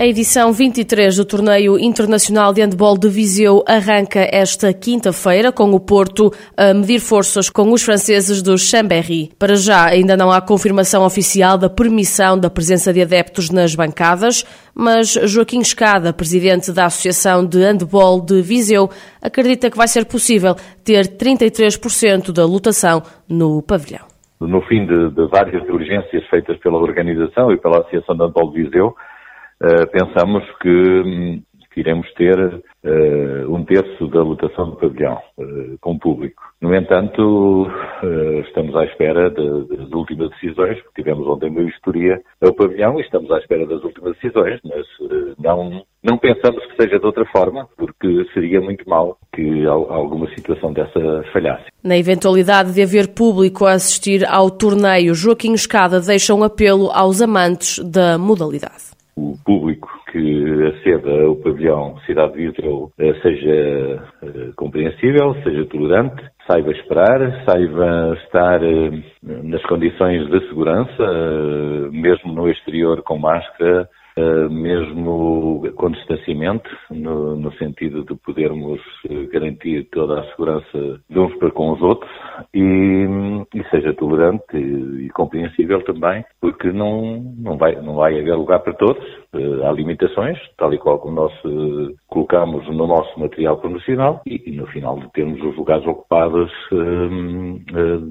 A edição 23 do Torneio Internacional de Handball de Viseu arranca esta quinta-feira, com o Porto a medir forças com os franceses do Chambéry. Para já, ainda não há confirmação oficial da permissão da presença de adeptos nas bancadas, mas Joaquim Escada, presidente da Associação de Handball de Viseu, acredita que vai ser possível ter 33% da lotação no pavilhão. No fim de, de várias diligências feitas pela organização e pela Associação de Handball de Viseu, pensamos que, que, iremos ter uh, um terço da lotação do pavilhão uh, com público. No entanto, estamos à espera das últimas decisões, porque tivemos ontem uma vistoria ao pavilhão e estamos à espera das últimas decisões, mas não, não pensamos que seja de outra forma, porque seria muito mal que alguma situação dessa falhasse. Na eventualidade de haver público a assistir ao torneio, Joaquim Escada deixa um apelo aos amantes da modalidade o público que aceda ao pavilhão Cidade de Viseu eh, seja eh, compreensível, seja tolerante, saiba esperar, saiba estar eh, nas condições de segurança, mesmo no exterior com máscara, mesmo com distanciamento, no, no, sentido de podermos garantir toda a segurança de uns para com os outros e, e seja tolerante e, e, compreensível também, porque não, não, vai, não vai haver lugar para todos, há limitações, tal e qual como nós colocamos no nosso material promocional e, no final de termos os lugares ocupados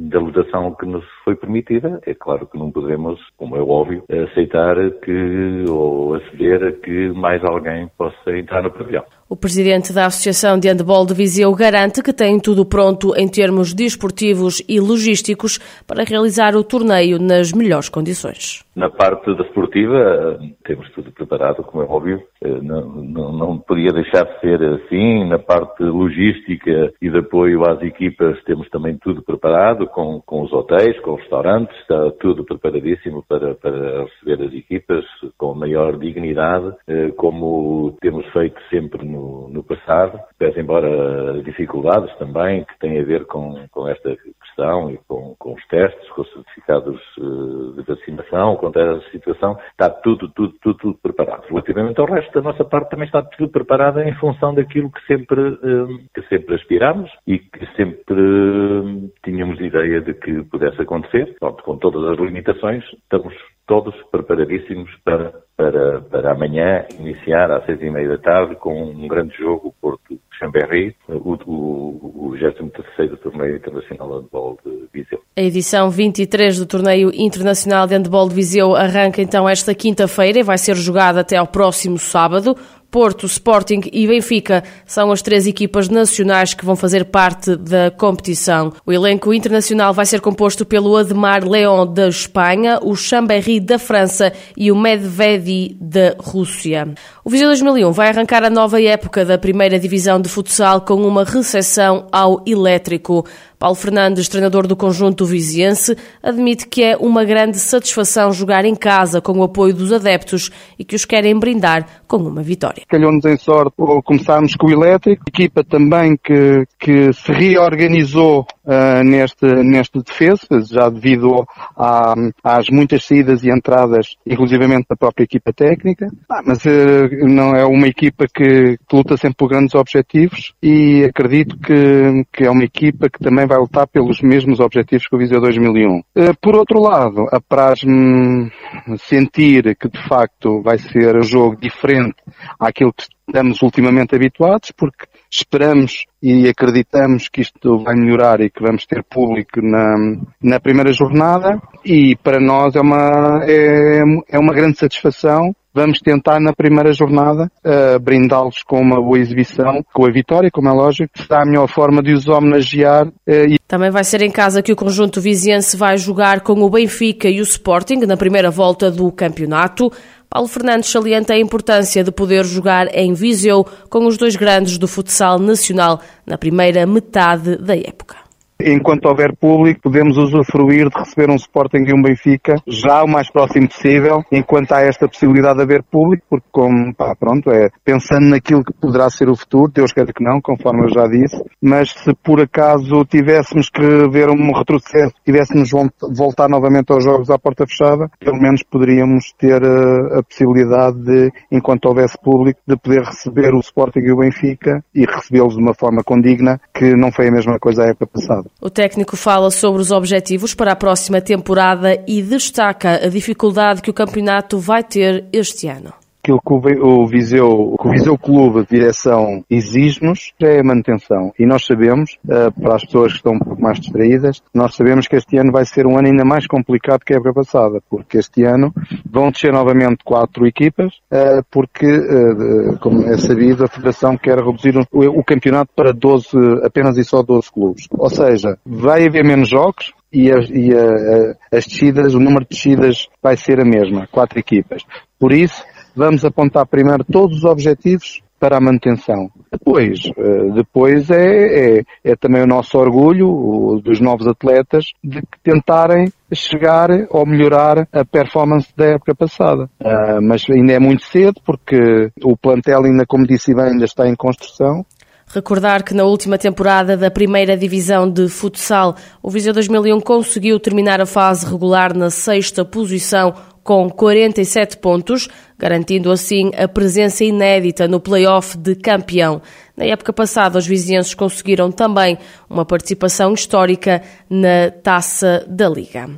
da lotação que nos foi permitida, é claro que não podemos, como é óbvio, aceitar que ou aceder a que mais alguém possa entrar no pavilhão. O presidente da Associação de Handebol de Viseu garante que tem tudo pronto em termos desportivos e logísticos para realizar o torneio nas melhores condições. Na parte desportiva, temos tudo preparado, como é óbvio. Eh, não, não, não podia deixar de ser assim. Na parte logística e de apoio às equipas, temos também tudo preparado, com, com os hotéis, com os restaurantes, está tudo preparadíssimo para, para receber as equipas com maior dignidade, eh, como temos feito sempre no no, no passado, pese embora dificuldades também que têm a ver com, com esta questão e com, com os testes, com os certificados uh, de vacinação, com essa situação, está tudo, tudo, tudo, tudo preparado. Relativamente ao resto da nossa parte também está tudo preparado em função daquilo que sempre, uh, que sempre aspiramos e que sempre uh, tínhamos ideia de que pudesse acontecer. Pronto, com todas as limitações, estamos todos preparadíssimos para, para, para amanhã iniciar às seis e meia da tarde com um grande jogo, Porto Chambéry, o, o, o 23º Torneio Internacional de Handball de Viseu. A edição 23 do Torneio Internacional de Handball de Viseu arranca então esta quinta-feira e vai ser jogada até ao próximo sábado. Porto, Sporting e Benfica são as três equipas nacionais que vão fazer parte da competição. O elenco internacional vai ser composto pelo Ademar León da Espanha, o Chambéry da França e o Medvedi da Rússia. O Viseu 2001 vai arrancar a nova época da primeira divisão de futsal com uma recepção ao elétrico. Paulo Fernandes, treinador do conjunto viziense, admite que é uma grande satisfação jogar em casa com o apoio dos adeptos e que os querem brindar com uma vitória. Calhou-nos em sorte começarmos com o elétrico, equipa também que, que se reorganizou uh, neste, neste defesa, já devido a, às muitas saídas e entradas, inclusivamente da própria equipa técnica. Ah, mas uh, não é uma equipa que, que luta sempre por grandes objetivos e acredito que, que é uma equipa que também vai lutar pelos mesmos objetivos que o Viseu 2001. Eh, por outro lado, apraz-me sentir que de facto vai ser um jogo diferente àquilo que estamos ultimamente habituados, porque esperamos e acreditamos que isto vai melhorar e que vamos ter público na, na primeira jornada e para nós é uma, é, é uma grande satisfação Vamos tentar na primeira jornada uh, brindá-los com uma boa exibição, com a vitória, como é lógico, será a melhor forma de os homenagear. Uh, e... Também vai ser em casa que o conjunto viziense vai jogar com o Benfica e o Sporting na primeira volta do campeonato. Paulo Fernandes salienta a importância de poder jogar em Viseu com os dois grandes do futsal nacional na primeira metade da época. Enquanto houver público, podemos usufruir de receber um Sporting e um Benfica já o mais próximo possível, enquanto há esta possibilidade de haver público, porque como, pá, pronto, é pensando naquilo que poderá ser o futuro, Deus quer que não, conforme eu já disse, mas se por acaso tivéssemos que ver um retrocesso, tivéssemos voltar novamente aos jogos à porta fechada, pelo menos poderíamos ter a, eh, a possibilidade de, enquanto houvesse público, de poder receber o Sporting e o Benfica e recebê-los de uma forma condigna, que não foi a mesma coisa à época passada. O técnico fala sobre os objetivos para a próxima temporada e destaca a dificuldade que o campeonato vai ter este ano aquilo que o Viseu, que o Viseu Clube direção exige-nos é a manutenção. E nós sabemos, uh, para as pessoas que estão um pouco mais distraídas, nós sabemos que este ano vai ser um ano ainda mais complicado que a época passada, porque este ano vão descer novamente quatro equipas, uh, porque, uh, como é sabido, a Federação quer reduzir o, campeonato para 12, apenas e só 12 clubes. Ou seja, vai haver menos jogos, e, a, e a, as descidas, o número de descidas vai ser a mesma, quatro equipas. Por isso, vamos apontar primeiro todos os objetivos para a manutenção. Depois, eh, depois é, é, é, também o nosso orgulho dos novos atletas de tentarem chegar ou melhorar a performance da época passada. Uh, mas ainda é muito cedo porque o plantel ainda, como disse bem, ainda está em construção Recordar que na última temporada da primeira divisão de futsal, o Viseu 2001 conseguiu terminar a fase regular na sexta posição com 47 pontos, garantindo assim a presença inédita no play-off de campeão. Na época passada, os vizinhenses conseguiram também uma participação histórica na Taça da Liga.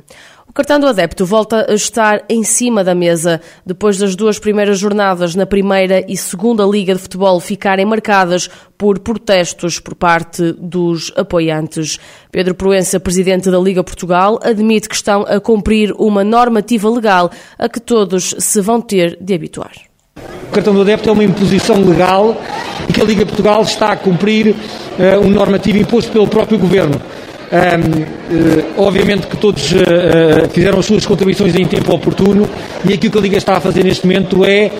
O cartão do adepto volta a estar em cima da mesa depois das duas primeiras jornadas na primeira e segunda Liga de Futebol ficarem marcadas por protestos por parte dos apoiantes. Pedro Proença, presidente da Liga Portugal, admite que estão a cumprir uma normativa legal a que todos se vão ter de habituar. O cartão do adepto é uma imposição legal e que a Liga Portugal está a cumprir uh, um normativo imposto pelo próprio governo. Eh, obviamente que todos uh, fizeram as suas contribuições em tempo oportuno e aquilo que a Liga está a fazer neste momento é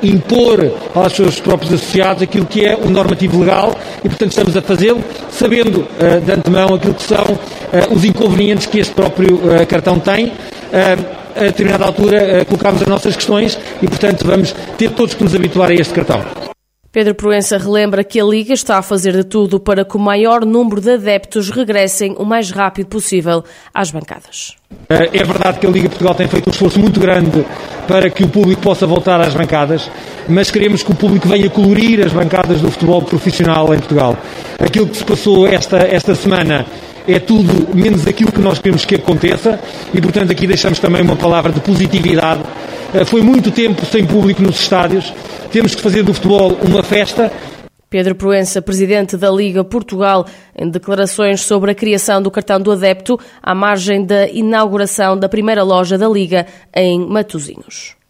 impor aos seus próprios associados aquilo que é o normativo legal e, portanto, estamos a fazê-lo sabendo de antemão aquilo que são os inconvenientes que este próprio cartão tem. a determinada altura colocámos as nossas questões e, portanto, vamos ter todos que nos habituar a este cartão. Pedro Proença relembra que a Liga está a fazer de tudo para que o maior número de adeptos regressem o mais rápido possível às bancadas. Eh, é verdade que a Liga Portugal tem feito um esforço muito grande para que o público possa voltar às bancadas, mas queremos que o público venha colorir as bancadas do futebol profissional em Portugal. Aquilo que se passou esta, esta semana é tudo menos aquilo que nós queremos que aconteça e, portanto, aqui deixamos também uma palavra de positividade. Eh, foi muito tempo sem público nos estádios temos que fazer do futebol uma festa. Pedro Proença, presidente da Liga Portugal, em declarações sobre a criação do cartão do adepto à margem da inauguração da primeira loja da Liga em Matosinhos.